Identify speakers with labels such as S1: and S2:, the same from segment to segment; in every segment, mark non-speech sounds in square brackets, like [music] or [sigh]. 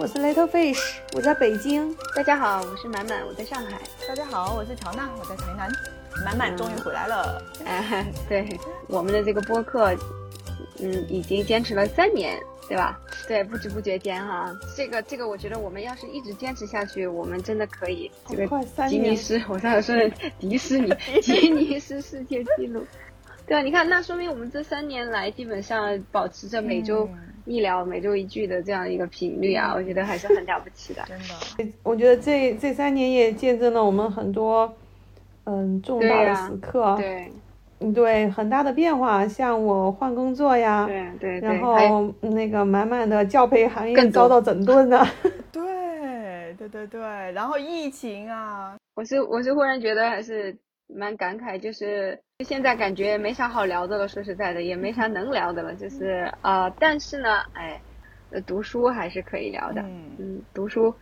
S1: 我是 Little Fish，我在北京。
S2: 大家好，我是满满，我在上海。
S3: 大家好，我是乔娜，我在台南。满满终于回来了。
S2: 哎，对，我们的这个播客，嗯，已经坚持了三年，对吧？对，不知不觉间哈，这个这个，我觉得我们要是一直坚持下去，我们真的可以这个吉尼斯，我刚才说的迪士尼 [laughs] 吉尼斯世界纪录。对啊，你看，那说明我们这三年来基本上保持着每周一聊、每周一句的这样一个频率啊，我觉得还是很了不起的。[laughs]
S3: 真的，
S1: 我觉得这这三年也见证了我们很多嗯重大的时刻，
S2: 对，
S1: 对，很大的变化。像我换工作呀，
S2: 对对，
S1: 然后那个满满的教培行业遭到整顿呢。[laughs] [laughs]
S3: 对对对对，然后疫情啊，
S2: 我是我是忽然觉得还是。蛮感慨，就是现在感觉没啥好聊的了。说实在的，也没啥能聊的了。就是呃，但是呢，哎，读书还是可以聊的。嗯，读书，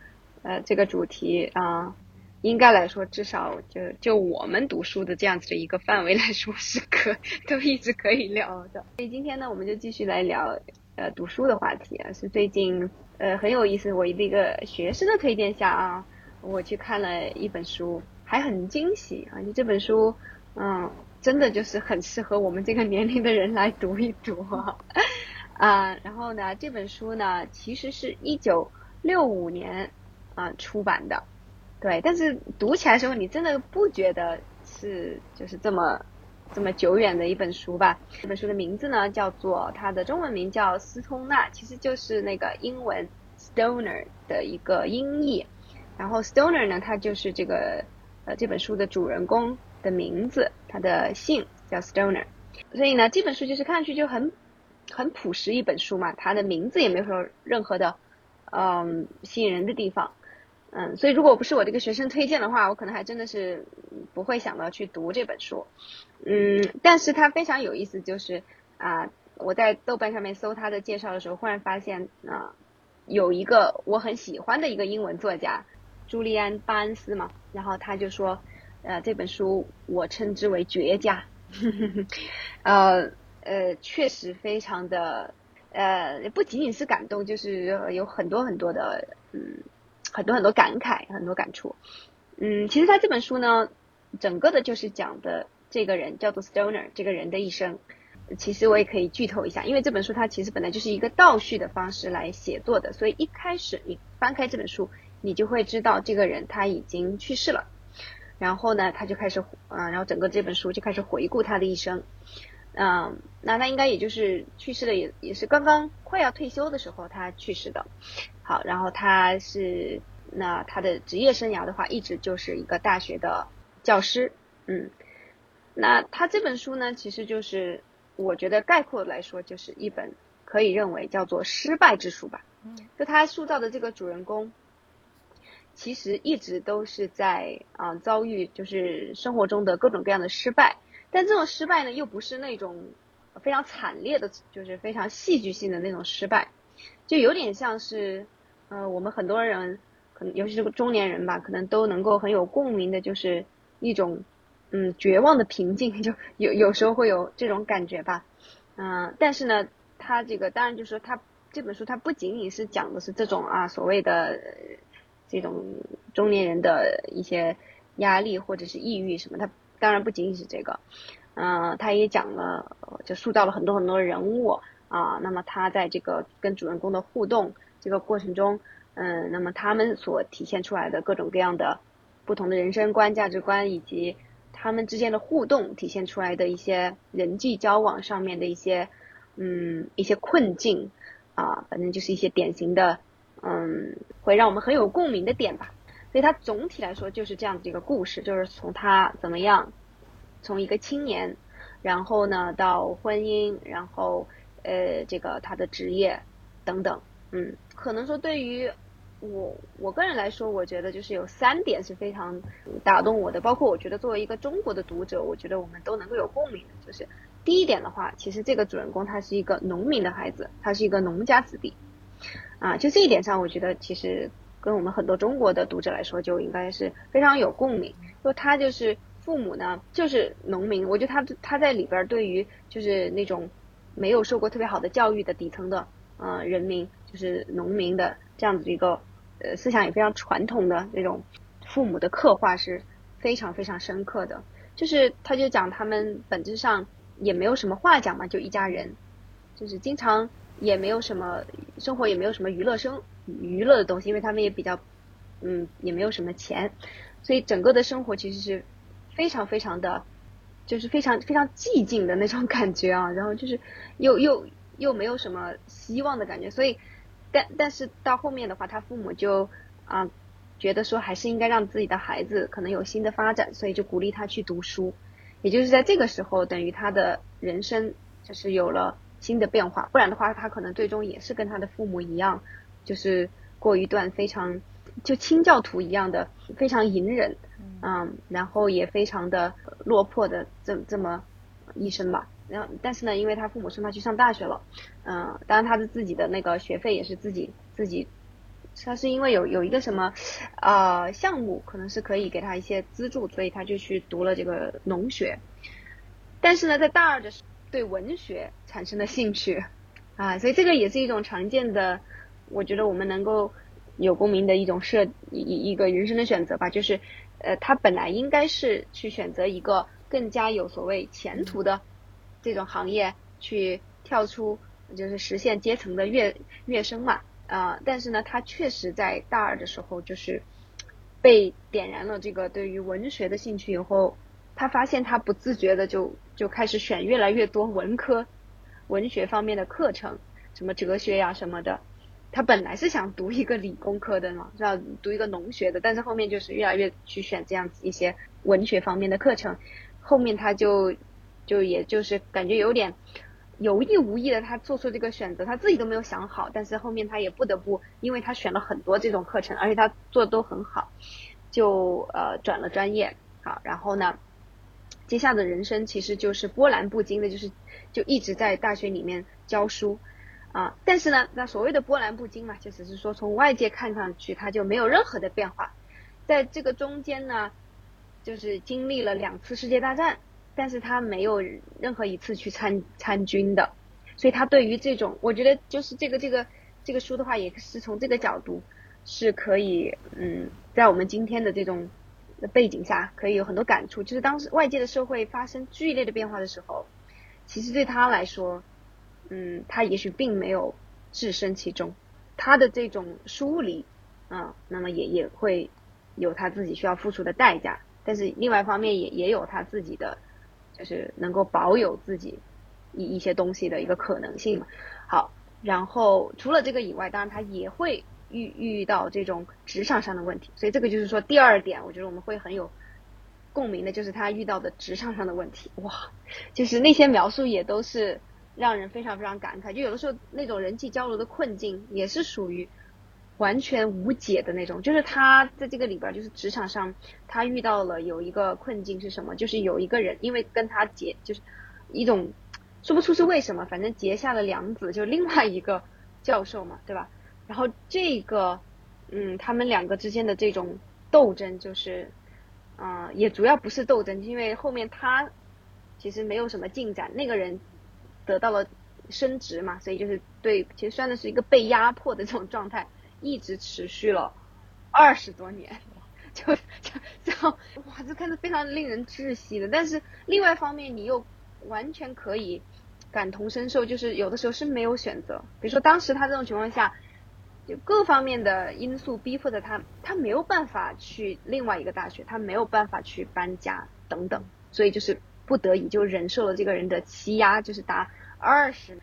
S2: 呃，这个主题啊，应该来说，至少就就我们读书的这样子的一个范围来说，是可都一直可以聊的。所以今天呢，我们就继续来聊呃读书的话题啊，是最近呃很有意思。我的一个学生的推荐下啊，我去看了一本书。还很惊喜啊！就这本书，嗯，真的就是很适合我们这个年龄的人来读一读啊。[laughs] 啊，然后呢，这本书呢，其实是一九六五年啊出版的，对。但是读起来时候，你真的不觉得是就是这么这么久远的一本书吧？这本书的名字呢，叫做它的中文名叫《斯通纳》，其实就是那个英文 “stoner” 的一个音译。然后 “stoner” 呢，它就是这个。呃，这本书的主人公的名字，他的姓叫 Stoner，所以呢，这本书就是看上去就很很朴实一本书嘛，他的名字也没有说任何的嗯吸引人的地方，嗯，所以如果不是我这个学生推荐的话，我可能还真的是不会想到去读这本书，嗯，但是它非常有意思，就是啊，我在豆瓣上面搜他的介绍的时候，忽然发现啊，有一个我很喜欢的一个英文作家。朱利安·巴恩斯嘛，然后他就说，呃，这本书我称之为绝佳，[laughs] 呃呃，确实非常的，呃，不仅仅是感动，就是有很多很多的，嗯，很多很多感慨，很多感触，嗯，其实他这本书呢，整个的就是讲的这个人叫做 Stoner 这个人的一生，其实我也可以剧透一下，因为这本书它其实本来就是一个倒叙的方式来写作的，所以一开始你翻开这本书。你就会知道这个人他已经去世了，然后呢，他就开始，嗯，然后整个这本书就开始回顾他的一生，嗯，那他应该也就是去世的，也也是刚刚快要退休的时候他去世的。好，然后他是那他的职业生涯的话，一直就是一个大学的教师，嗯，那他这本书呢，其实就是我觉得概括来说，就是一本可以认为叫做失败之书吧，就他塑造的这个主人公。其实一直都是在啊遭遇就是生活中的各种各样的失败，但这种失败呢又不是那种非常惨烈的，就是非常戏剧性的那种失败，就有点像是呃我们很多人可能尤其是中年人吧，可能都能够很有共鸣的，就是一种嗯绝望的平静，[laughs] 就有有时候会有这种感觉吧，嗯，但是呢，他这个当然就是说他这本书它不仅仅是讲的是这种啊所谓的。这种中年人的一些压力或者是抑郁什么，他当然不仅仅是这个，嗯，他也讲了，就塑造了很多很多人物啊。那么他在这个跟主人公的互动这个过程中，嗯，那么他们所体现出来的各种各样的不同的人生观、价值观，以及他们之间的互动体现出来的一些人际交往上面的一些嗯一些困境啊，反正就是一些典型的。嗯，会让我们很有共鸣的点吧。所以它总体来说就是这样子一个故事，就是从他怎么样，从一个青年，然后呢到婚姻，然后呃这个他的职业等等。嗯，可能说对于我我个人来说，我觉得就是有三点是非常打动我的，包括我觉得作为一个中国的读者，我觉得我们都能够有共鸣的。就是第一点的话，其实这个主人公他是一个农民的孩子，他是一个农家子弟。啊，就这一点上，我觉得其实跟我们很多中国的读者来说，就应该是非常有共鸣。就他就是父母呢，就是农民，我觉得他他在里边对于就是那种没有受过特别好的教育的底层的呃人民，就是农民的这样子的一个呃思想也非常传统的那种父母的刻画是非常非常深刻的。就是他就讲他们本质上也没有什么话讲嘛，就一家人，就是经常也没有什么生活，也没有什么娱乐生娱乐的东西，因为他们也比较嗯也没有什么钱，所以整个的生活其实是非常非常的。就是非常非常寂静的那种感觉啊，然后就是又又又没有什么希望的感觉，所以但但是到后面的话，他父母就啊觉得说还是应该让自己的孩子可能有新的发展，所以就鼓励他去读书，也就是在这个时候，等于他的人生就是有了新的变化，不然的话，他可能最终也是跟他的父母一样，就是过一段非常就清教徒一样的非常隐忍。嗯，然后也非常的落魄的这这么一生吧。然后，但是呢，因为他父母送他去上大学了，嗯，当然他的自己的那个学费也是自己自己，他是因为有有一个什么呃项目，可能是可以给他一些资助，所以他就去读了这个农学。但是呢，在大二的时候，对文学产生了兴趣啊，所以这个也是一种常见的，我觉得我们能够有共鸣的一种设一一个人生的选择吧，就是。呃，他本来应该是去选择一个更加有所谓前途的这种行业，去跳出就是实现阶层的跃跃升嘛。啊，但是呢，他确实在大二的时候就是被点燃了这个对于文学的兴趣以后，他发现他不自觉的就就开始选越来越多文科文学方面的课程，什么哲学呀什么的。他本来是想读一个理工科的嘛，是要读一个农学的，但是后面就是越来越去选这样子一些文学方面的课程，后面他就就也就是感觉有点有意无意的他做出这个选择，他自己都没有想好，但是后面他也不得不，因为他选了很多这种课程，而且他做的都很好，就呃转了专业，好，然后呢，接下的人生其实就是波澜不惊的，就是就一直在大学里面教书。啊，但是呢，那所谓的波澜不惊嘛，就只是说从外界看上去他就没有任何的变化，在这个中间呢，就是经历了两次世界大战，但是他没有任何一次去参参军的，所以他对于这种，我觉得就是这个这个这个书的话，也是从这个角度是可以，嗯，在我们今天的这种的背景下，可以有很多感触，就是当时外界的社会发生剧烈的变化的时候，其实对他来说。嗯，他也许并没有置身其中，他的这种疏离，啊，那么也也会有他自己需要付出的代价。但是另外一方面也也有他自己的，就是能够保有自己一一些东西的一个可能性嘛。好，然后除了这个以外，当然他也会遇遇到这种职场上的问题。所以这个就是说第二点，我觉得我们会很有共鸣的，就是他遇到的职场上的问题。哇，就是那些描述也都是。让人非常非常感慨，就有的时候那种人际交流的困境也是属于完全无解的那种。就是他在这个里边，就是职场上他遇到了有一个困境是什么？就是有一个人因为跟他结，就是一种说不出是为什么，反正结下了梁子，就另外一个教授嘛，对吧？然后这个嗯，他们两个之间的这种斗争，就是啊，也主要不是斗争，因为后面他其实没有什么进展，那个人。得到了升职嘛，所以就是对，其实算的是一个被压迫的这种状态，一直持续了二十多年，就就就，[laughs] 哇，这看着非常令人窒息的。但是另外一方面，你又完全可以感同身受，就是有的时候是没有选择。比如说当时他这种情况下，就各方面的因素逼迫着他，他没有办法去另外一个大学，他没有办法去搬家等等，所以就是不得已就忍受了这个人的欺压，就是打。二十，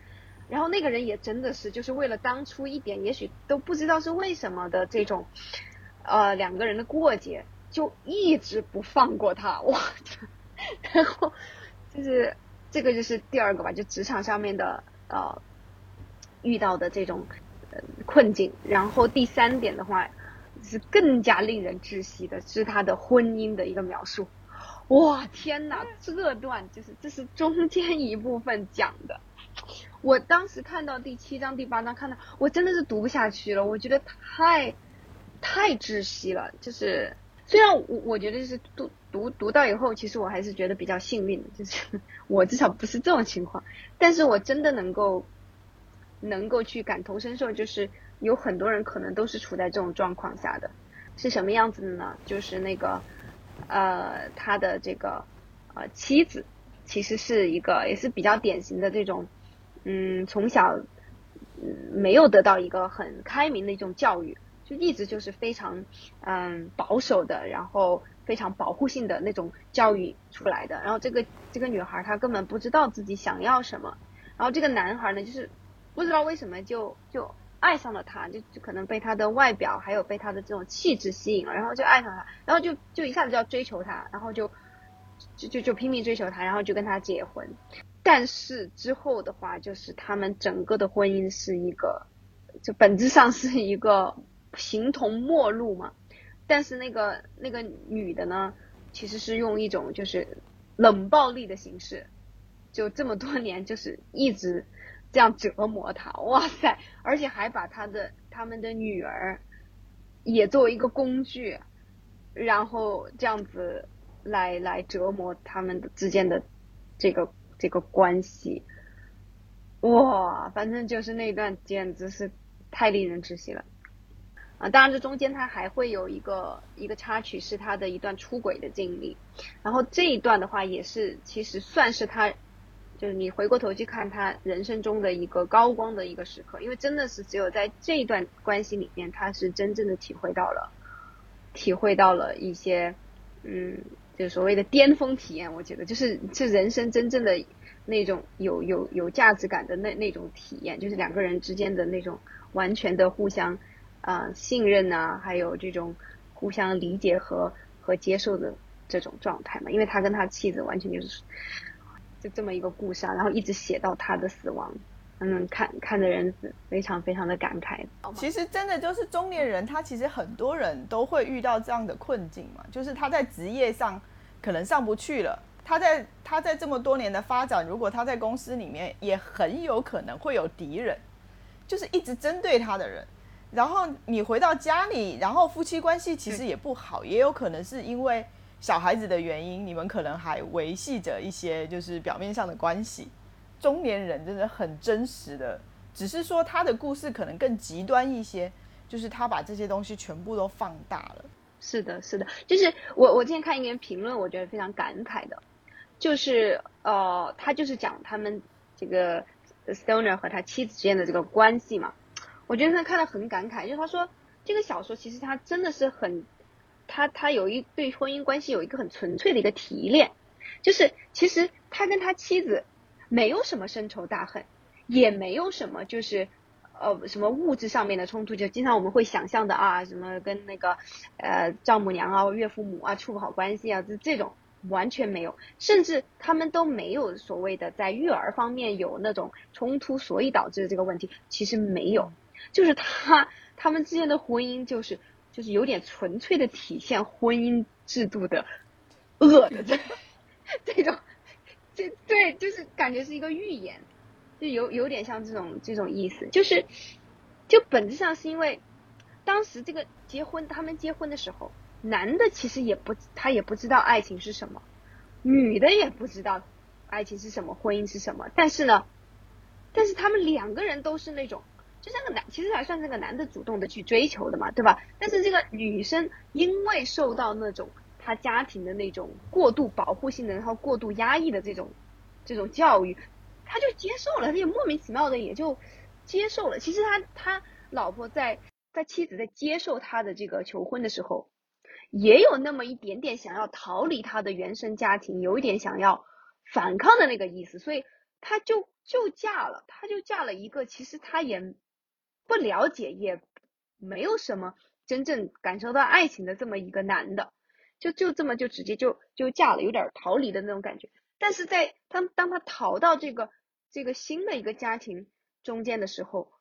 S2: 然后那个人也真的是就是为了当初一点，也许都不知道是为什么的这种，呃，两个人的过节，就一直不放过他，我操！然后就是这个就是第二个吧，就职场上面的呃遇到的这种困境。然后第三点的话是更加令人窒息的，是他的婚姻的一个描述。哇，天哪！这段就是这是中间一部分讲的。我当时看到第七章、第八章，看到我真的是读不下去了。我觉得太太窒息了。就是虽然我我觉得是读读读到以后，其实我还是觉得比较幸运的，就是我至少不是这种情况。但是我真的能够能够去感同身受，就是有很多人可能都是处在这种状况下的，是什么样子的呢？就是那个，呃，他的这个呃妻子，其实是一个也是比较典型的这种，嗯，从小嗯没有得到一个很开明的一种教育，就一直就是非常嗯保守的，然后非常保护性的那种教育出来的。然后这个这个女孩她根本不知道自己想要什么，然后这个男孩呢，就是不知道为什么就就。爱上了他，就就可能被他的外表，还有被他的这种气质吸引了，然后就爱上他，然后就就一下子就要追求他，然后就就就就拼命追求他，然后就跟他结婚。但是之后的话，就是他们整个的婚姻是一个，就本质上是一个形同陌路嘛。但是那个那个女的呢，其实是用一种就是冷暴力的形式，就这么多年就是一直。这样折磨他，哇塞！而且还把他的他们的女儿也作为一个工具，然后这样子来来折磨他们之间的这个这个关系，哇！反正就是那段简直是太令人窒息了啊！当然，这中间他还会有一个一个插曲，是他的一段出轨的经历，然后这一段的话也是其实算是他。就是你回过头去看他人生中的一个高光的一个时刻，因为真的是只有在这段关系里面，他是真正的体会到了，体会到了一些，嗯，就所谓的巅峰体验。我觉得就是是人生真正的那种有有有价值感的那那种体验，就是两个人之间的那种完全的互相啊信任呐，还有这种互相理解和和接受的这种状态嘛。因为他跟他妻子完全就是。就这么一个故事啊，然后一直写到他的死亡，嗯，看看的人非常非常的感慨。
S3: 其实真的就是中年人，他其实很多人都会遇到这样的困境嘛，就是他在职业上可能上不去了，他在他在这么多年的发展，如果他在公司里面也很有可能会有敌人，就是一直针对他的人。然后你回到家里，然后夫妻关系其实也不好，也有可能是因为。小孩子的原因，你们可能还维系着一些就是表面上的关系。中年人真的很真实的，只是说他的故事可能更极端一些，就是他把这些东西全部都放大了。
S2: 是的，是的，就是我我今天看一篇评论，我觉得非常感慨的，就是呃，他就是讲他们这个 Stoner 和他妻子之间的这个关系嘛，我觉得他看得很感慨，就是他说这个小说其实他真的是很。他他有一对婚姻关系有一个很纯粹的一个提炼，就是其实他跟他妻子没有什么深仇大恨，也没有什么就是呃什么物质上面的冲突，就经常我们会想象的啊，什么跟那个呃丈母娘啊、岳父母啊处不好关系啊，这这种完全没有，甚至他们都没有所谓的在育儿方面有那种冲突，所以导致的这个问题其实没有，就是他他们之间的婚姻就是。就是有点纯粹的体现婚姻制度的恶的这 [laughs] 这种，这对就是感觉是一个预言，就有有点像这种这种意思，就是就本质上是因为当时这个结婚他们结婚的时候，男的其实也不他也不知道爱情是什么，女的也不知道爱情是什么，婚姻是什么，但是呢，但是他们两个人都是那种。就像个男，其实还算是个男的主动的去追求的嘛，对吧？但是这个女生因为受到那种她家庭的那种过度保护性的，然后过度压抑的这种这种教育，她就接受了，她也莫名其妙的也就接受了。其实他他老婆在在妻子在接受他的这个求婚的时候，也有那么一点点想要逃离他的原生家庭，有一点想要反抗的那个意思，所以他就就嫁了，他就嫁了一个其实他也。不了解，也没有什么真正感受到爱情的这么一个男的，就就这么就直接就就嫁了，有点逃离的那种感觉。但是在当当他逃到这个这个新的一个家庭中间的时候，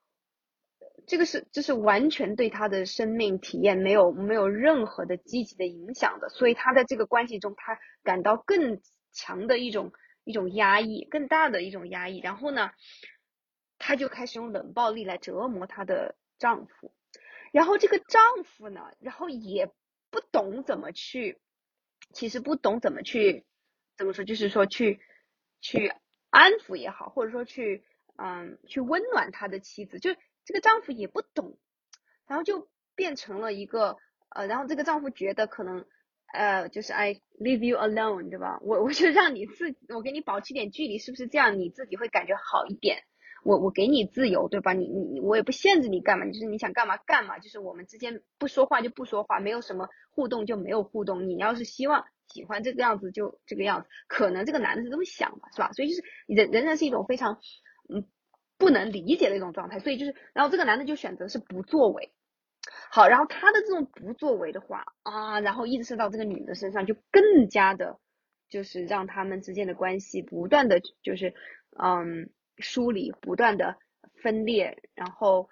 S2: 这个是这是完全对他的生命体验没有没有任何的积极的影响的，所以他在这个关系中，他感到更强的一种一种压抑，更大的一种压抑。然后呢？她就开始用冷暴力来折磨她的丈夫，然后这个丈夫呢，然后也不懂怎么去，其实不懂怎么去，怎么说，就是说去去安抚也好，或者说去嗯去温暖他的妻子，就这个丈夫也不懂然后就变成了一个呃，然后这个丈夫觉得可能呃，就是 I leave you alone，对吧？我我就让你自我给你保持点距离，是不是这样你自己会感觉好一点？我我给你自由，对吧？你你我也不限制你干嘛，就是你想干嘛干嘛，就是我们之间不说话就不说话，没有什么互动就没有互动。你要是希望喜欢这个样子就这个样子，可能这个男的是这么想吧，是吧？所以就是人仍然是一种非常嗯不能理解的一种状态。所以就是，然后这个男的就选择是不作为。好，然后他的这种不作为的话啊，然后映射到这个女的身上，就更加的，就是让他们之间的关系不断的就是嗯。梳理不断的分裂，然后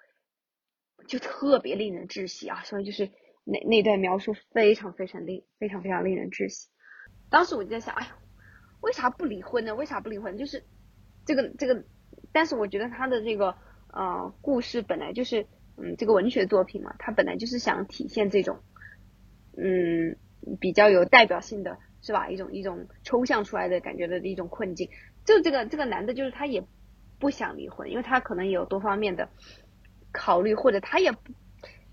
S2: 就特别令人窒息啊！所以就是那那段描述非常非常令非常非常令人窒息。当时我就在想，哎呀，为啥不离婚呢？为啥不离婚？就是这个这个，但是我觉得他的这个呃故事本来就是嗯这个文学作品嘛，他本来就是想体现这种嗯比较有代表性的是吧？一种一种抽象出来的感觉的一种困境。就这个这个男的，就是他也。不想离婚，因为他可能有多方面的考虑，或者他也不，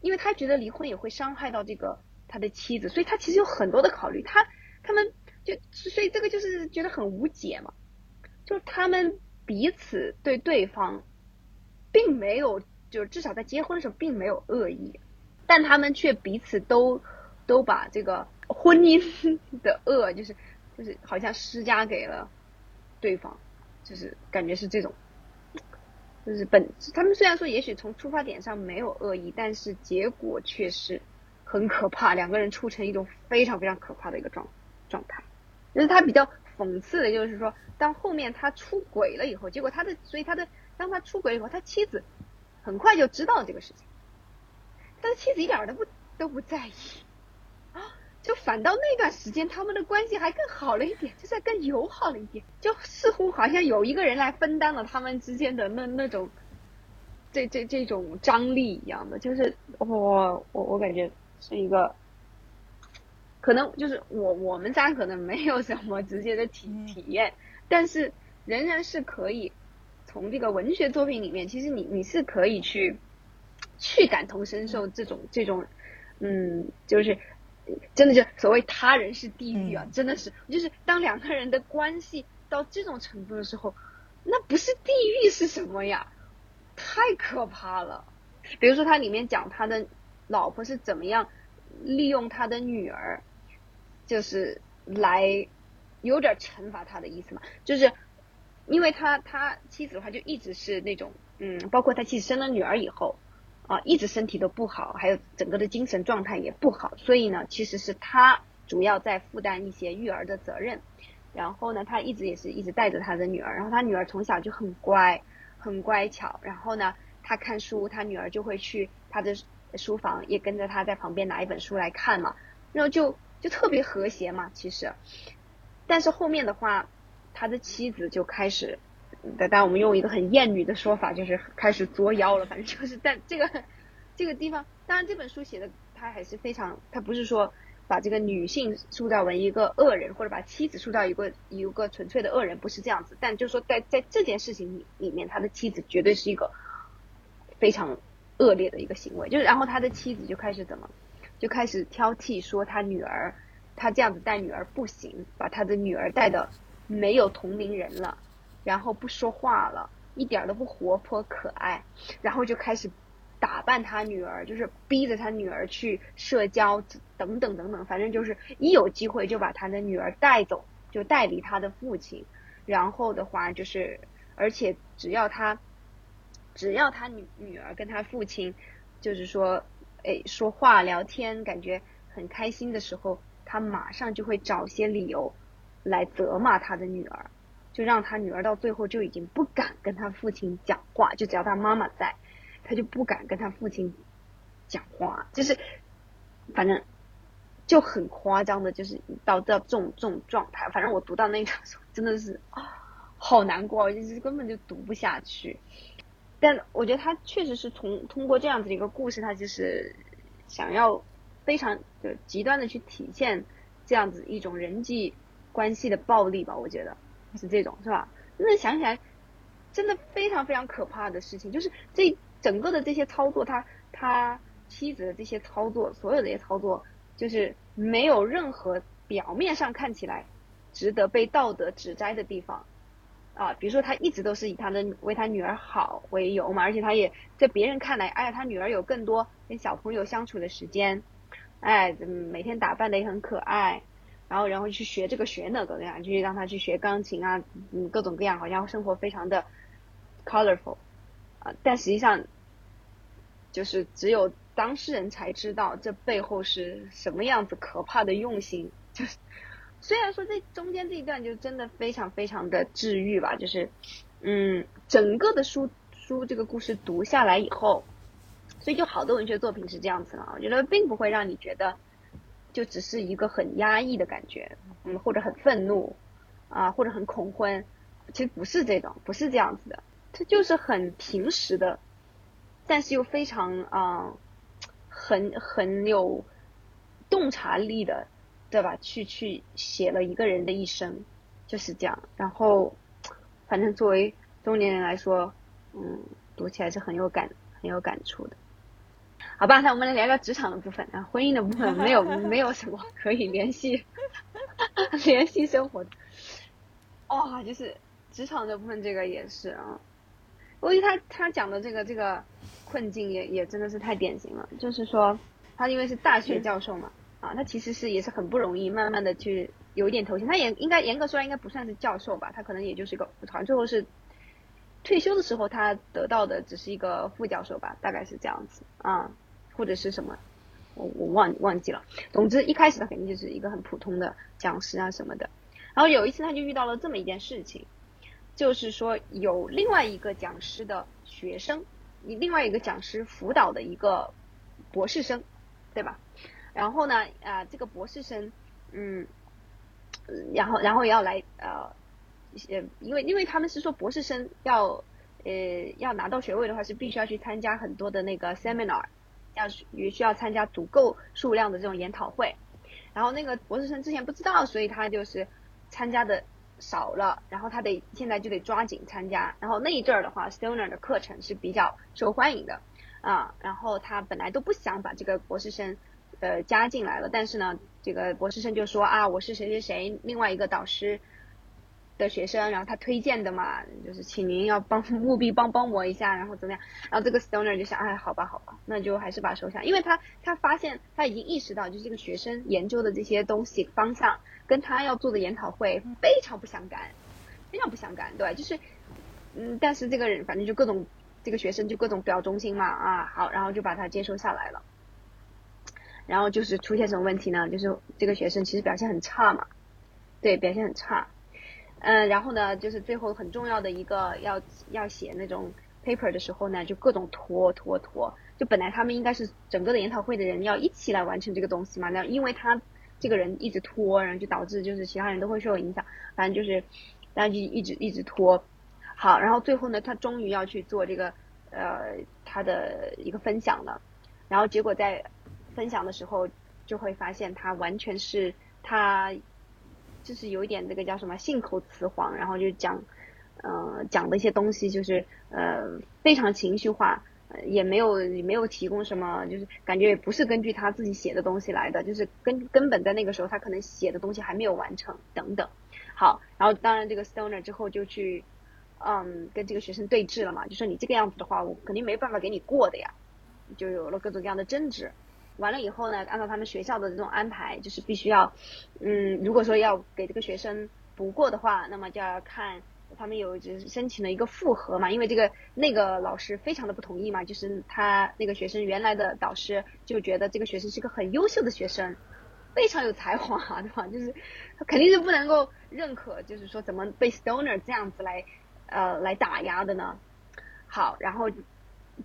S2: 因为他觉得离婚也会伤害到这个他的妻子，所以他其实有很多的考虑。他他们就所以这个就是觉得很无解嘛，就是他们彼此对对方并没有，就至少在结婚的时候并没有恶意，但他们却彼此都都把这个婚姻 [laughs] 的恶，就是就是好像施加给了对方，就是感觉是这种。就是本他们虽然说也许从出发点上没有恶意，但是结果却是很可怕，两个人处成一种非常非常可怕的一个状状态。就是他比较讽刺的就是说，当后面他出轨了以后，结果他的所以他的当他出轨以后，他妻子很快就知道了这个事情，他的妻子一点都不都不在意。就反倒那段时间，他们的关系还更好了一点，就是更友好了一点，就似乎好像有一个人来分担了他们之间的那那种，这这这种张力一样的，就是我我我感觉是一个，可能就是我我们仨可能没有什么直接的体体验，但是仍然是可以从这个文学作品里面，其实你你是可以去去感同身受这种这种，嗯，就是。真的就所谓他人是地狱啊，真的是，就是当两个人的关系到这种程度的时候，那不是地狱是什么呀？太可怕了。比如说他里面讲他的老婆是怎么样利用他的女儿，就是来有点惩罚他的意思嘛，就是因为他他妻子的话就一直是那种，嗯，包括他妻子生了女儿以后。啊，一直身体都不好，还有整个的精神状态也不好，所以呢，其实是他主要在负担一些育儿的责任。然后呢，他一直也是一直带着他的女儿，然后他女儿从小就很乖，很乖巧。然后呢，他看书，他女儿就会去他的书房，也跟着他在旁边拿一本书来看嘛，然后就就特别和谐嘛，其实。但是后面的话，他的妻子就开始。但但我们用一个很艳女的说法，就是开始作妖了。反正就是在这个这个地方，当然这本书写的他还是非常，他不是说把这个女性塑造为一个恶人，或者把妻子塑造一个一个纯粹的恶人，不是这样子。但就是说，在在这件事情里里面，他的妻子绝对是一个非常恶劣的一个行为。就是然后他的妻子就开始怎么，就开始挑剔说他女儿，他这样子带女儿不行，把他的女儿带的没有同龄人了。然后不说话了，一点都不活泼可爱，然后就开始打扮他女儿，就是逼着他女儿去社交等等等等，反正就是一有机会就把他的女儿带走，就带离他的父亲。然后的话就是，而且只要他只要他女女儿跟他父亲就是说，哎，说话聊天感觉很开心的时候，他马上就会找些理由来责骂他的女儿。就让他女儿到最后就已经不敢跟他父亲讲话，就只要他妈妈在，他就不敢跟他父亲讲话，就是反正就很夸张的，就是到到这种这种状态。反正我读到那个时候真的是啊好难过，就是根本就读不下去。但我觉得他确实是从通过这样子一个故事，他就是想要非常就极端的去体现这样子一种人际关系的暴力吧，我觉得。是这种是吧？那想起来，真的非常非常可怕的事情，就是这整个的这些操作，他他妻子的这些操作，所有这些操作，就是没有任何表面上看起来值得被道德指摘的地方。啊，比如说他一直都是以他的为他女儿好为由嘛，而且他也在别人看来，哎呀，他女儿有更多跟小朋友相处的时间，哎，每天打扮的也很可爱，然后然后去学这个学那个的呀，就让他去学钢琴啊，嗯，各种各样，好像生活非常的 colorful 啊，但实际上就是只有当事人才知道这背后是什么样子可怕的用心，就是。虽然说这中间这一段就真的非常非常的治愈吧，就是，嗯，整个的书书这个故事读下来以后，所以就好多文学作品是这样子的，我觉得并不会让你觉得就只是一个很压抑的感觉，嗯，或者很愤怒啊，或者很恐婚，其实不是这种，不是这样子的，它就是很平实的，但是又非常啊，很很有洞察力的。对吧？去去写了一个人的一生，就是这样。然后，反正作为中年人来说，嗯，读起来是很有感、很有感触的。好吧，那我们来聊聊职场的部分啊。婚姻的部分没有 [laughs] 没有什么可以联系 [laughs] 联系生活的。哦，就是职场的部分，这个也是啊。我觉得他他讲的这个这个困境也也真的是太典型了。就是说，他因为是大学教授嘛。啊，他其实是也是很不容易，慢慢的去有一点头衔。他也应该严格说来应该不算是教授吧，他可能也就是一个，好像最后是退休的时候他得到的只是一个副教授吧，大概是这样子啊，或者是什么，我我忘忘记了。总之一开始他肯定就是一个很普通的讲师啊什么的。然后有一次他就遇到了这么一件事情，就是说有另外一个讲师的学生，另外一个讲师辅导的一个博士生，对吧？然后呢，啊，这个博士生，嗯，然后然后要来呃，呃，因为因为他们是说博士生要呃要拿到学位的话是必须要去参加很多的那个 seminar，要也需要参加足够数量的这种研讨会。然后那个博士生之前不知道，所以他就是参加的少了，然后他得现在就得抓紧参加。然后那一阵儿的话，Stoner 的课程是比较受欢迎的啊，然后他本来都不想把这个博士生。呃，加进来了，但是呢，这个博士生就说啊，我是谁谁谁另外一个导师的学生，然后他推荐的嘛，就是请您要帮 [laughs] 务必帮帮我一下，然后怎么样？然后这个 Stoner 就想，哎，好吧，好吧，那就还是把手下，因为他他发现他已经意识到，就是这个学生研究的这些东西方向跟他要做的研讨会非常不相干，非常不相干，对，就是嗯，但是这个人反正就各种这个学生就各种表忠心嘛啊，好，然后就把他接收下来了。然后就是出现什么问题呢？就是这个学生其实表现很差嘛，对，表现很差。嗯，然后呢，就是最后很重要的一个要要写那种 paper 的时候呢，就各种拖拖拖。就本来他们应该是整个的研讨会的人要一起来完成这个东西嘛，那因为他这个人一直拖，然后就导致就是其他人都会受影响。反正就是，然后就一直一直拖。好，然后最后呢，他终于要去做这个呃他的一个分享了，然后结果在。分享的时候就会发现他完全是他就是有一点这个叫什么信口雌黄，然后就讲呃讲的一些东西就是呃非常情绪化，也没有也没有提供什么，就是感觉也不是根据他自己写的东西来的，就是根根本在那个时候他可能写的东西还没有完成等等。好，然后当然这个 Stoner 之后就去嗯跟这个学生对峙了嘛，就说你这个样子的话，我肯定没办法给你过的呀，就有了各种各样的争执。完了以后呢，按照他们学校的这种安排，就是必须要，嗯，如果说要给这个学生不过的话，那么就要看他们有就是申请了一个复核嘛，因为这个那个老师非常的不同意嘛，就是他那个学生原来的导师就觉得这个学生是个很优秀的学生，非常有才华，对吧？[laughs] 就是他肯定是不能够认可，就是说怎么被 Stoner 这样子来呃来打压的呢？好，然后。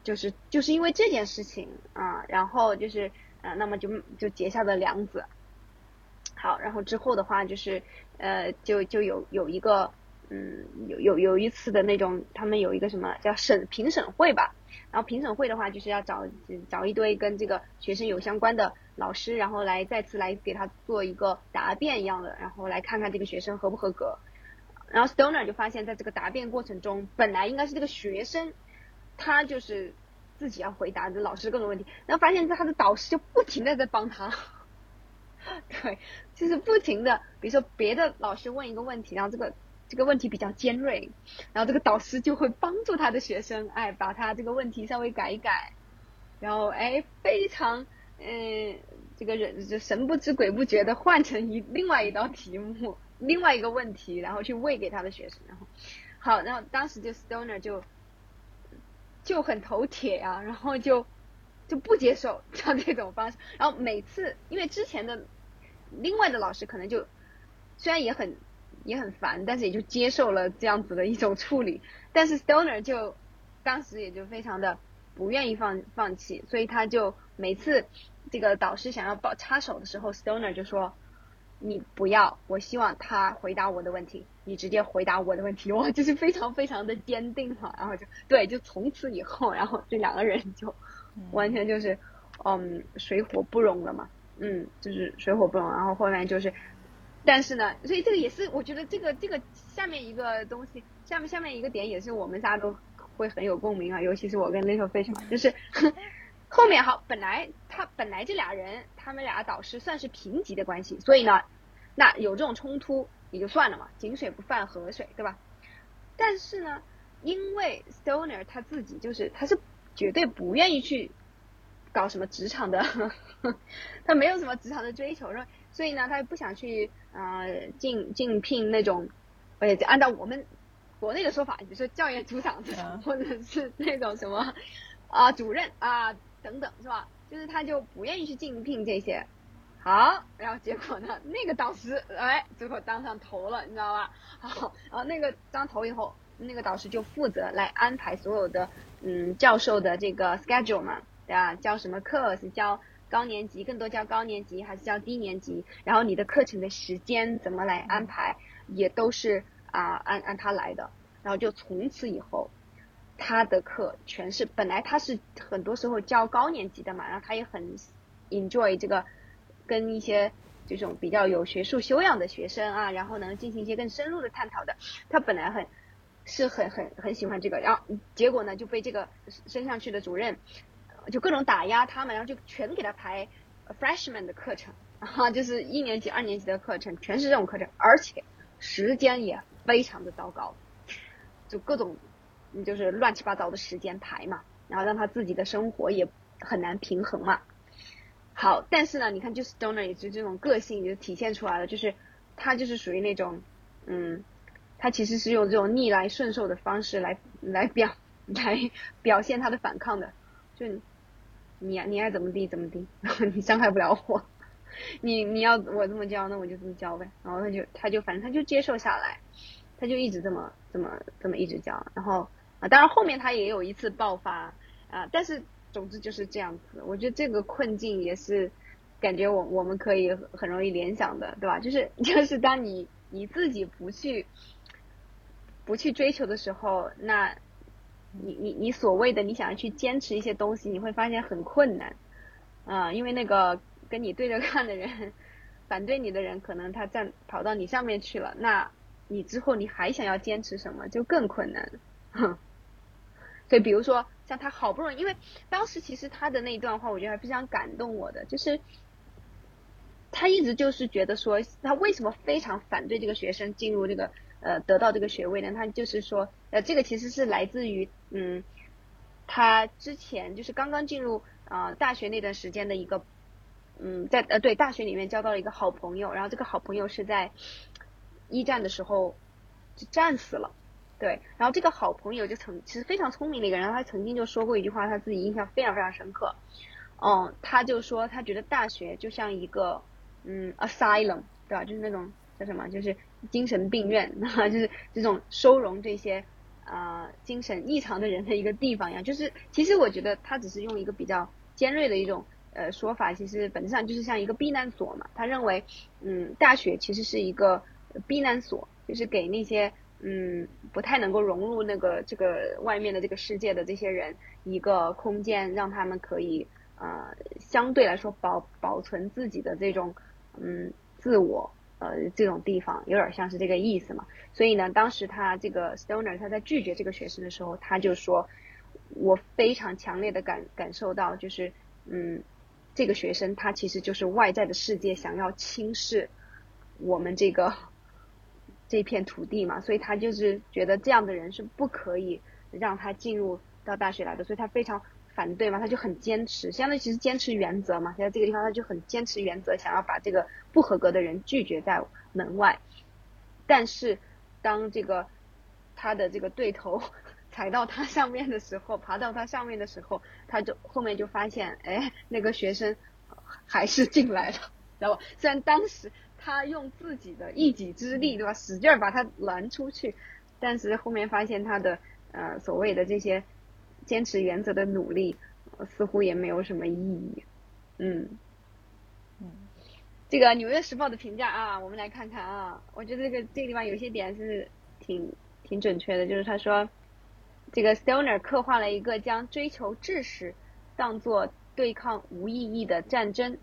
S2: 就是就是因为这件事情啊，然后就是呃，那么就就结下了梁子。好，然后之后的话就是呃，就就有有一个嗯，有有有一次的那种，他们有一个什么叫审评审会吧。然后评审会的话，就是要找找一堆跟这个学生有相关的老师，然后来再次来给他做一个答辩一样的，然后来看看这个学生合不合格。然后 Stoner 就发现，在这个答辩过程中，本来应该是这个学生。他就是自己要回答这老师各种问题，然后发现他的导师就不停的在帮他，[laughs] 对，就是不停的，比如说别的老师问一个问题，然后这个这个问题比较尖锐，然后这个导师就会帮助他的学生，哎，把他这个问题稍微改一改，然后哎，非常嗯，这个人就神不知鬼不觉的换成一另外一道题目，另外一个问题，然后去喂给他的学生，然后好，然后当时就 Stoner 就。就很头铁呀，[laughs] 然后就就不接受像这种方式，然后每次因为之前的另外的老师可能就虽然也很也很烦，但是也就接受了这样子的一种处理，但是 Stoner 就当时也就非常的不愿意放放弃，所以他就每次这个导师想要报插手的时候，Stoner 就说。你不要，我希望他回答我的问题，你直接回答我的问题，[laughs] 哇，就是非常非常的坚定哈，然后就对，就从此以后，然后这两个人就完全就是，嗯，水火不容了嘛，嗯，就是水火不容，然后后面就是，但是呢，所以这个也是我觉得这个这个下面一个东西，下面下面一个点也是我们仨都会很有共鸣啊，尤其是我跟 Little Fish 嘛，就是。[laughs] 后面好，本来他本来这俩人，他们俩导师算是平级的关系，所以呢，那有这种冲突也就算了嘛，井水不犯河水，对吧？但是呢，因为 Stoner 他自己就是他是绝对不愿意去搞什么职场的，[laughs] 他没有什么职场的追求，所以呢，他也不想去呃竞竞聘那种，呃，按照我们国内的说法，比如说教研组长这种，或者是那种什么啊主任啊。等等是吧？就是他就不愿意去竞聘这些，好，然后结果呢，那个导师哎，最后当上头了，你知道吧？[laughs] 好，然后那个当头以后，那个导师就负责来安排所有的嗯教授的这个 schedule 嘛，对吧？教什么课是教高年级，更多教高年级还是教低年级？然后你的课程的时间怎么来安排，也都是啊按按他来的。然后就从此以后。他的课全是本来他是很多时候教高年级的嘛，然后他也很 enjoy 这个跟一些这种比较有学术修养的学生啊，然后能进行一些更深入的探讨的。他本来很是很很很喜欢这个，然后结果呢就被这个升上去的主任就各种打压他们，然后就全给他排 freshman 的课程啊，就是一年级、二年级的课程，全是这种课程，而且时间也非常的糟糕，就各种。你就是乱七八糟的时间排嘛，然后让他自己的生活也很难平衡嘛。好，但是呢，你看，就是 Stoner 也是这种个性就体现出来了，就是他就是属于那种，嗯，他其实是用这种逆来顺受的方式来来表 [laughs] 来表现他的反抗的，就你你爱怎么地怎么地，[laughs] 你伤害不了我，你你要我这么教，那我就这么教呗，然后他就他就反正他就接受下来，他就一直这么这么这么一直教，然后。啊，当然后面他也有一次爆发啊，但是总之就是这样子。我觉得这个困境也是感觉我我们可以很容易联想的，对吧？就是 [laughs] 就是当你你自己不去不去追求的时候，那你你你所谓的你想要去坚持一些东西，你会发现很困难啊，因为那个跟你对着干的人，反对你的人，可能他站跑到你上面去了，那你之后你还想要坚持什么，就更困难。哼。[laughs] 对，比如说，像他好不容易，因为当时其实他的那一段话，我觉得还非常感动我的，就是他一直就是觉得说，他为什么非常反对这个学生进入这个呃得到这个学位呢？他就是说，呃，这个其实是来自于嗯，他之前就是刚刚进入啊大学那段时间的一个嗯，在呃对大学里面交到了一个好朋友，然后这个好朋友是在一战的时候就战死了。对，然后这个好朋友就曾其实非常聪明的一个人，他曾经就说过一句话，他自己印象非常非常深刻。嗯，他就说他觉得大学就像一个嗯 asylum，对吧？就是那种叫什么，就是精神病院，[laughs] 就是这种收容这些啊精神异常的人的一个地方一样。就是其实我觉得他只是用一个比较尖锐的一种呃说法，其实本质上就是像一个避难所嘛。他认为嗯大学其实是一个避难所，就是给那些。嗯，不太能够融入那个这个外面的这个世界的这些人一个空间，让他们可以呃相对来说保保存自己的这种嗯自我呃这种地方，有点像是这个意思嘛。所以呢，当时他这个 Stoner 他在拒绝这个学生的时候，他就说，我非常强烈的感感受到，就是嗯，这个学生他其实就是外在的世界想要轻视我们这个这片土地嘛，所以他就是觉得这样的人是不可以让他进入到大学来的，所以他非常反对嘛，他就很坚持，相当于其实坚持原则嘛，在这个地方他就很坚持原则，想要把这个不合格的人拒绝在门外，但是当这个他的这个对头。[laughs] 踩到他上面的时候，爬到他上面的时候，他就后面就发现，哎，那个学生还是进来了，知道吧？虽然当时他用自己的一己之力，对吧，使劲把他拦出去，但是后面发现他的呃所谓的这些坚持原则的努力，似乎也没有什么意义。嗯嗯，这个《纽约时报》的评价啊，我们来看看啊，我觉得这个这个地方有些点是挺挺准确的，就是他说。这个 Stoner 刻画了一个将追求知识当做对抗无意义的战争，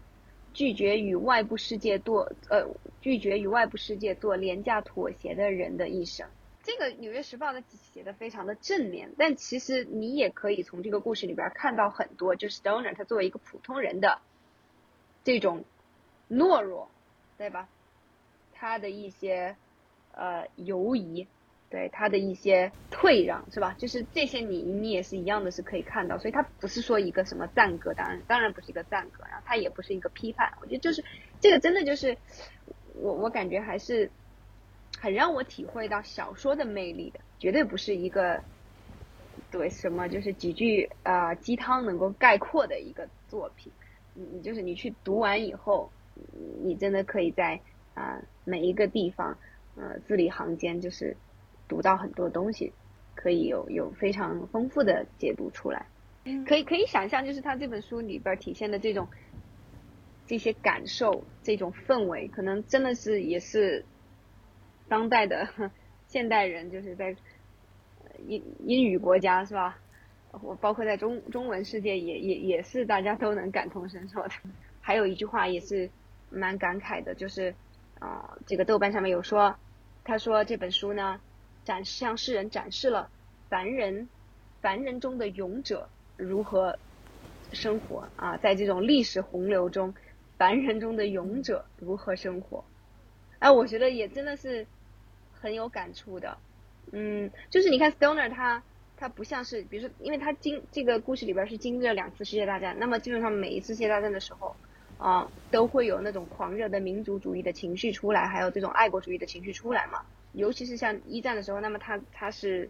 S2: 拒绝与外部世界做呃拒绝与外部世界做廉价妥协的人的一生。这个《纽约时报》的写的非常的正面，但其实你也可以从这个故事里边看到很多，就是 Stoner 他作为一个普通人的这种懦弱，对吧？他的一些呃犹疑。对他的一些退让是吧？就是这些你你也是一样的是可以看到，所以他不是说一个什么赞歌，当然当然不是一个赞歌，然后他也不是一个批判，我觉得就是这个真的就是我我感觉还是很让我体会到小说的魅力的，绝对不是一个对什么就是几句啊鸡汤能够概括的一个作品，你你就是你去读完以后，你真的可以在啊每一个地方呃字里行间就是。读到很多东西，可以有有非常丰富的解读出来，可以可以想象，就是他这本书里边体现的这种这些感受，这种氛围，可能真的是也是当代的现代人，就是在英英语国家是吧？我包括在中中文世界也也也是大家都能感同身受的。还有一句话也是蛮感慨的，就是啊，这个豆瓣上面有说，他说这本书呢。展示向世人展示了凡人凡人中的勇者如何生活啊，在这种历史洪流中，凡人中的勇者如何生活？哎，我觉得也真的是很有感触的。嗯，就是你看 Stoner 他他不像是，比如说，因为他经这个故事里边是经历了两次世界大战，那么基本上每一次世界大战的时候啊，都会有那种狂热的民族主义的情绪出来，还有这种爱国主义的情绪出来嘛。尤其是像一战的时候，那么他他是，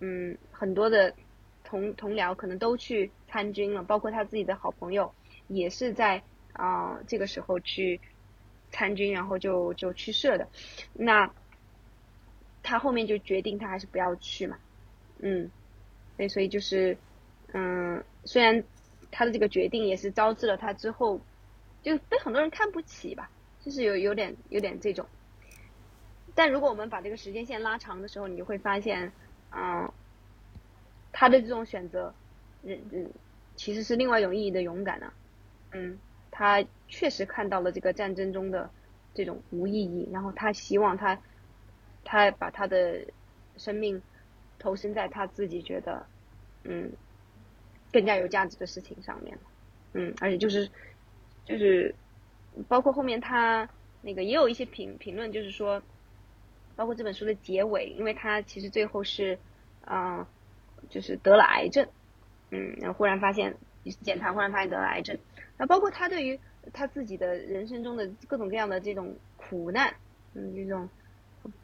S2: 嗯，很多的同同僚可能都去参军了，包括他自己的好朋友也是在啊这个时候去参军，然后就就去世了的。那他后面就决定他还是不要去嘛，嗯，对，所以就是嗯，虽然他的这个决定也是招致了他之后就被很多人看不起吧，就是有有点有点这种。但如果我们把这个时间线拉长的时候，你就会发现，嗯，他的这种选择，嗯嗯，其实是另外一种意义的勇敢呢。嗯，他确实看到了这个战争中的这种无意义，然后他希望他，他把他的生命投身在他自己觉得，嗯，更加有价值的事情上面。嗯，而且就是，就是，包括后面他那个也有一些评评论，就是说。包括这本书的结尾，因为他其实最后是，啊，就是得了癌症，嗯，然后忽然发现检查，忽然发现得了癌症。那包括他对于他自己的人生中的各种各样的这种苦难，嗯，这种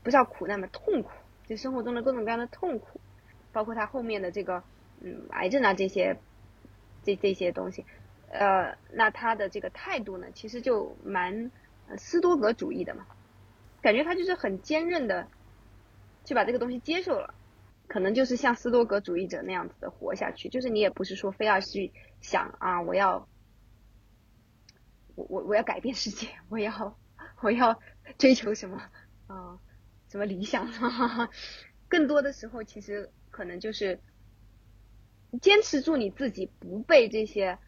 S2: 不叫苦难吧，痛苦，就生活中的各种各样的痛苦，包括他后面的这个，嗯，癌症啊这些，这这些东西，呃，那他的这个态度呢，其实就蛮斯多格主义的嘛。感觉他就是很坚韧的，去把这个东西接受了，可能就是像斯多格主义者那样子的活下去。就是你也不是说非要去想啊，我要，我我我要改变世界，我要我要追求什么啊，什么理想？更多的时候，其实可能就是坚持住你自己，不被这些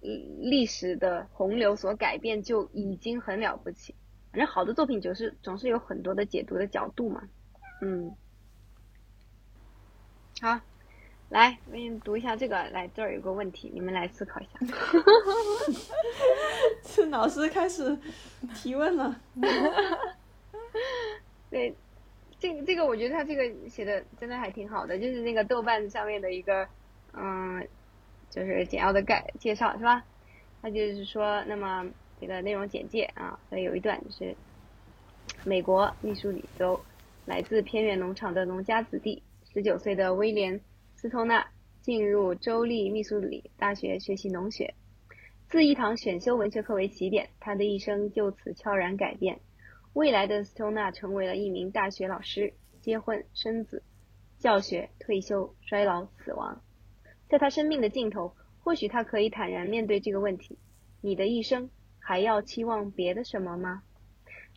S2: 历史的洪流所改变，就已经很了不起。反正好的作品就是总是有很多的解读的角度嘛，嗯，好，来，我给你们读一下这个。来，这儿有个问题，你们来思考一下。[laughs]
S1: 这老师开始提问了。[laughs]
S2: 对，这个这个，我觉得他这个写的真的还挺好的，就是那个豆瓣上面的一个，嗯，就是简要的概介绍是吧？他就是说，那么这个内容简介啊，所以有一段是美国密苏里州来自偏远农场的农家子弟，十九岁的威廉。斯通纳进入州立密苏里大学学习农学，自一堂选修文学课为起点，他的一生就此悄然改变。未来的斯通纳成为了一名大学老师，结婚生子，教学退休衰老死亡。在他生命的尽头，或许他可以坦然面对这个问题：你的一生还要期望别的什么吗？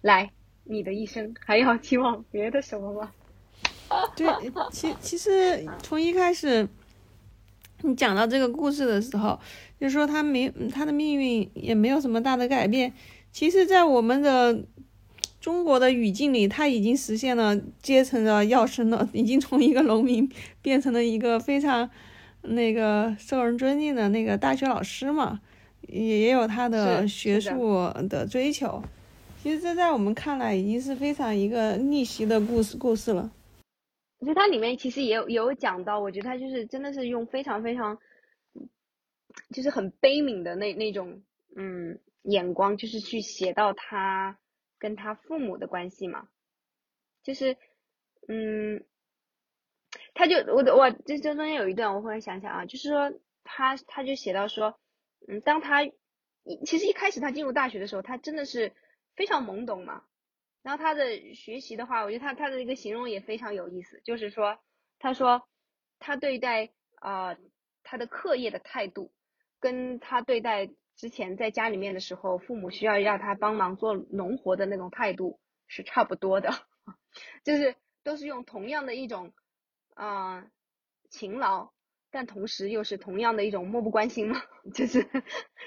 S2: 来，你的一生还要期望别的什么吗？[laughs]
S1: 对，其其实从一开始，你讲到这个故事的时候，就说他没他的命运也没有什么大的改变。其实，在我们的中国的语境里，他已经实现了阶层的跃升了，已经从一个农民变成了一个非常那个受人尊敬的那个大学老师嘛，也也有他的学术的追求。其实这在我们看来已经是非常一个逆袭的故事故事了。
S2: 我觉得它里面其实也有也有讲到，我觉得他就是真的是用非常非常，就是很悲悯的那那种嗯眼光，就是去写到他跟他父母的关系嘛，就是嗯，他就我我这这中间有一段我忽然想想啊，就是说他他就写到说，嗯，当他一其实一开始他进入大学的时候，他真的是非常懵懂嘛。然后他的学习的话，我觉得他他的一个形容也非常有意思，就是说，他说他对待啊他的课业的态度，跟他对待之前在家里面的时候，父母需要让他帮忙做农活的那种态度是差不多的，[laughs] 就是都是用同样的一种啊勤劳，但同时又是同样的一种漠不关心嘛，[laughs] 就是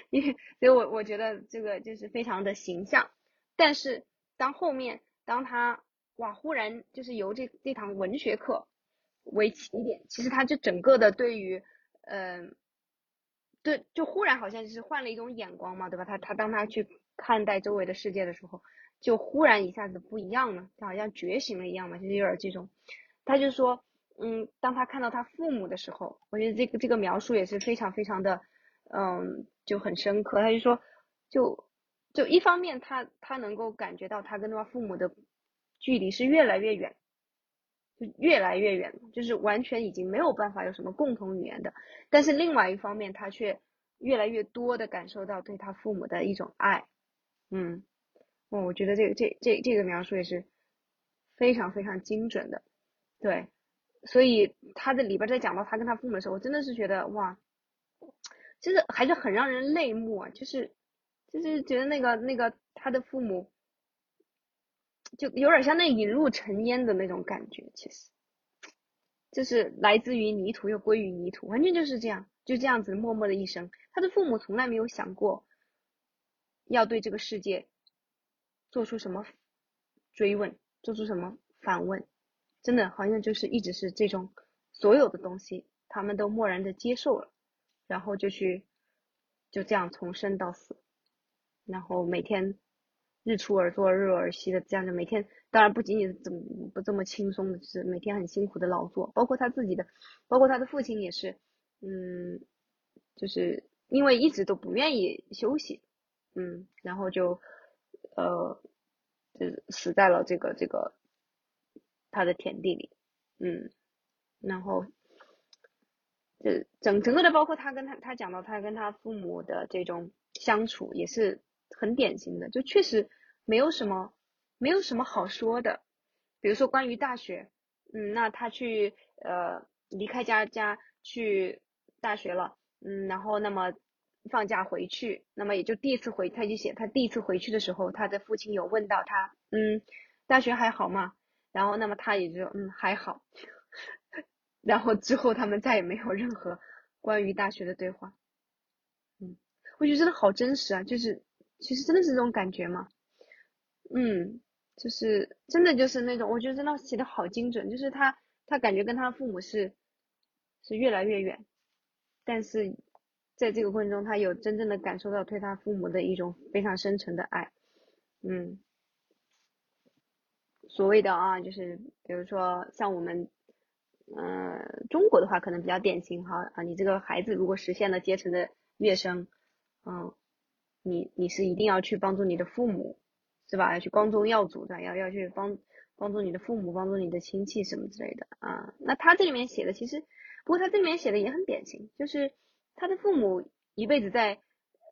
S2: 因为所以我我觉得这个就是非常的形象，但是。当后面，当他哇，忽然就是由这这堂文学课为起点，其实他就整个的对于，嗯，对，就忽然好像就是换了一种眼光嘛，对吧？他他当他去看待周围的世界的时候，就忽然一下子不一样了，就好像觉醒了一样嘛，就是有点这种。他就说，嗯，当他看到他父母的时候，我觉得这个这个描述也是非常非常的，嗯，就很深刻。他就说，就。就一方面，他他能够感觉到他跟他父母的距离是越来越远，就越来越远，就是完全已经没有办法有什么共同语言的。但是另外一方面，他却越来越多的感受到对他父母的一种爱。嗯，哦，我觉得这个这这这个描述也是非常非常精准的。对，所以他的里边在讲到他跟他父母的时候，我真的是觉得哇，就是还是很让人泪目啊，就是。就是觉得那个那个他的父母，就有点像那引入尘烟的那种感觉，其实，就是来自于泥土又归于泥土，完全就是这样，就这样子默默的一生。他的父母从来没有想过要对这个世界做出什么追问，做出什么反问，真的好像就是一直是这种所有的东西，他们都默然的接受了，然后就去就这样从生到死。然后每天日出而作，日落而息的这样的每天，当然不仅仅是这么不这么轻松的，就是每天很辛苦的劳作，包括他自己的，包括他的父亲也是，嗯，就是因为一直都不愿意休息，嗯，然后就呃，就死在了这个这个他的田地里，嗯，然后这整整个的包括他跟他他讲到他跟他父母的这种相处也是。很典型的，就确实没有什么，没有什么好说的。比如说关于大学，嗯，那他去呃离开家家去大学了，嗯，然后那么放假回去，那么也就第一次回，他就写他第一次回去的时候，他的父亲有问到他，嗯，大学还好吗？然后那么他也就嗯还好，[laughs] 然后之后他们再也没有任何关于大学的对话，嗯，我觉得真的好真实啊，就是。其实真的是这种感觉吗？嗯，就是真的就是那种，我觉得真的写的好精准，就是他他感觉跟他父母是是越来越远，但是在这个过程中，他有真正的感受到对他父母的一种非常深沉的爱，嗯，所谓的啊，就是比如说像我们，呃，中国的话可能比较典型哈啊，你这个孩子如果实现了阶层的跃升，嗯，你你是一定要去帮助你的父母，是吧？要去光宗耀祖的，要要去帮帮助你的父母，帮助你的亲戚什么之类的啊。那他这里面写的其实。不过他这里面写的也很典型，就是他的父母一辈子在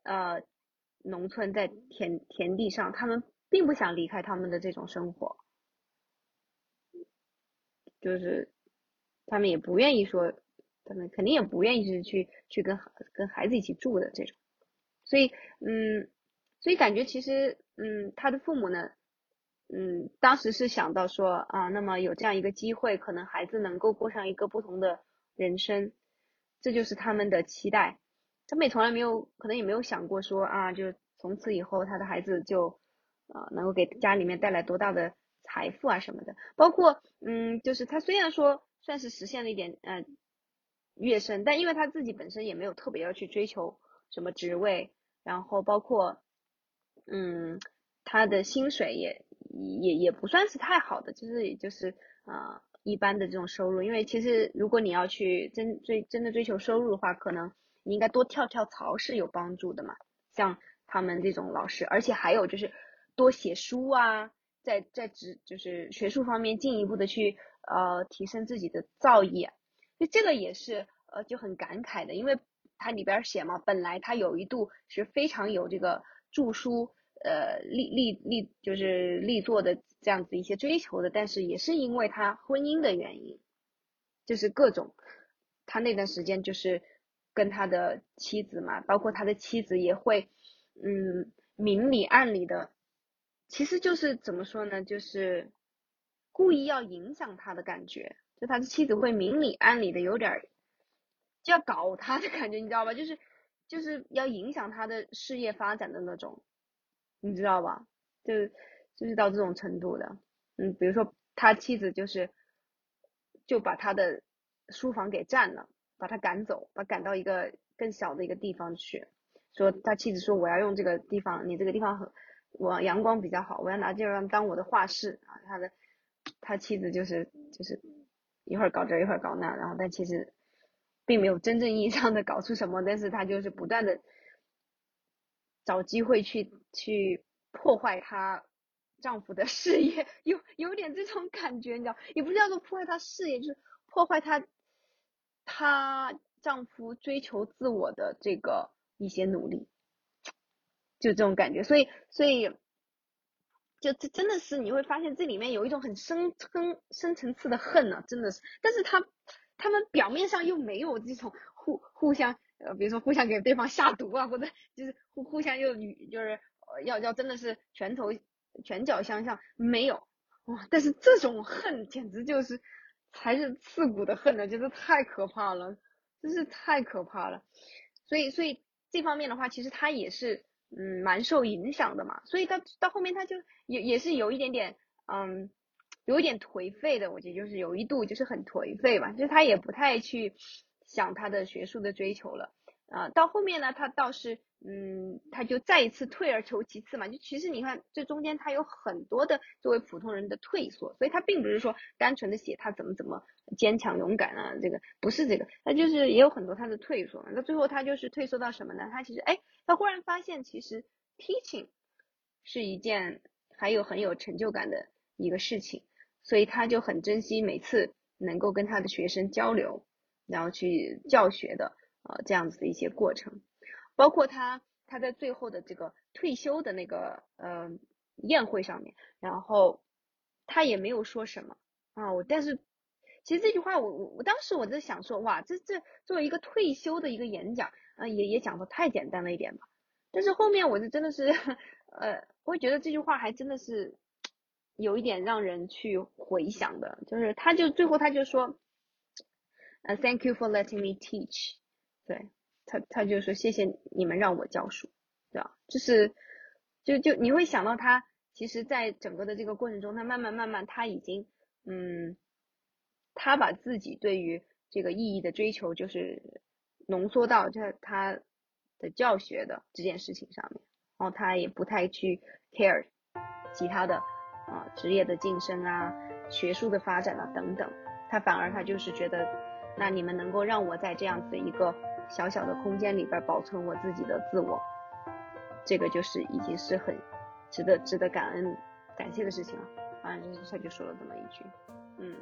S2: 呃农村，在田田地上，他们并不想离开他们的这种生活，就是他们也不愿意说，他们肯定也不愿意是去去跟跟孩子一起住的这种，所以嗯，所以感觉其实嗯，他的父母呢，嗯，当时是想到说啊，那么有这样一个机会，可能孩子能够过上一个不同的。人生，这就是他们的期待。他们也从来没有，可能也没有想过说啊，就从此以后他的孩子就啊能够给家里面带来多大的财富啊什么的。包括嗯，就是他虽然说算是实现了一点呃跃升，但因为他自己本身也没有特别要去追求什么职位，然后包括嗯他的薪水也也也不算是太好的，就是也就是啊。一般的这种收入，因为其实如果你要去真追真的追求收入的话，可能你应该多跳跳槽是有帮助的嘛。像他们这种老师，而且还有就是多写书啊，在在职就是学术方面进一步的去呃提升自己的造诣。就这个也是呃就很感慨的，因为它里边写嘛，本来他有一度是非常有这个著书。呃，立立立就是立作的这样子一些追求的，但是也是因为他婚姻的原因，就是各种，他那段时间就是跟他的妻子嘛，包括他的妻子也会，嗯，明里暗里的，其实就是怎么说呢，就是故意要影响他的感觉，就他的妻子会明里暗里的有点就要搞他的感觉，你知道吧？就是就是要影响他的事业发展的那种。你知道吧？就就是到这种程度的，嗯，比如说他妻子就是就把他的书房给占了，把他赶走，把赶到一个更小的一个地方去，说他妻子说我要用这个地方，你这个地方很我阳光比较好，我要拿这个当我的画室啊。他的他妻子就是就是一会儿搞这一会儿搞那，然后但其实并没有真正意义上的搞出什么，但是他就是不断的。找机会去去破坏她丈夫的事业，有有点这种感觉，你知道？也不是叫做破坏她事业，就是破坏她她丈夫追求自我的这个一些努力，就这种感觉。所以所以就这真的是你会发现这里面有一种很深深深层次的恨呢，真的是。但是他他们表面上又没有这种互互相。呃，比如说互相给对方下毒啊，或者就是互互相又就是要要真的是拳头拳脚相向，没有哇，但是这种恨简直就是才是刺骨的恨呢，就是太可怕了，真是太可怕了。所以所以这方面的话，其实他也是嗯蛮受影响的嘛，所以到到后面他就也也是有一点点嗯有一点颓废的，我觉得就是有一度就是很颓废吧，就是他也不太去。想他的学术的追求了，啊，到后面呢，他倒是，嗯，他就再一次退而求其次嘛，就其实你看这中间他有很多的作为普通人的退缩，所以他并不是说单纯的写他怎么怎么坚强勇敢啊，这个不是这个，他就是也有很多他的退缩，那最后他就是退缩到什么呢？他其实，哎，他忽然发现其实 teaching 是一件还有很有成就感的一个事情，所以他就很珍惜每次能够跟他的学生交流。然后去教学的呃这样子的一些过程，包括他他在最后的这个退休的那个呃宴会上面，然后他也没有说什么啊，我但是其实这句话我我我当时我在想说哇这这作为一个退休的一个演讲啊也也讲的太简单了一点吧，但是后面我就真的是呃我会觉得这句话还真的是有一点让人去回想的，就是他就最后他就说。呃，Thank you for letting me teach。对他，他就说谢谢你们让我教书，对吧？就是，就就你会想到他，其实在整个的这个过程中，他慢慢慢慢他已经，嗯，他把自己对于这个意义的追求就是浓缩到这他的教学的这件事情上面，然后他也不太去 care 其他的啊职业的晋升啊、学术的发展啊等等，他反而他就是觉得，那你们能够让我在这样子一个小小的空间里边保存我自己的自我，这个就是已经是很值得值得感恩感谢的事情了。反正就是他就说了这么一句，嗯。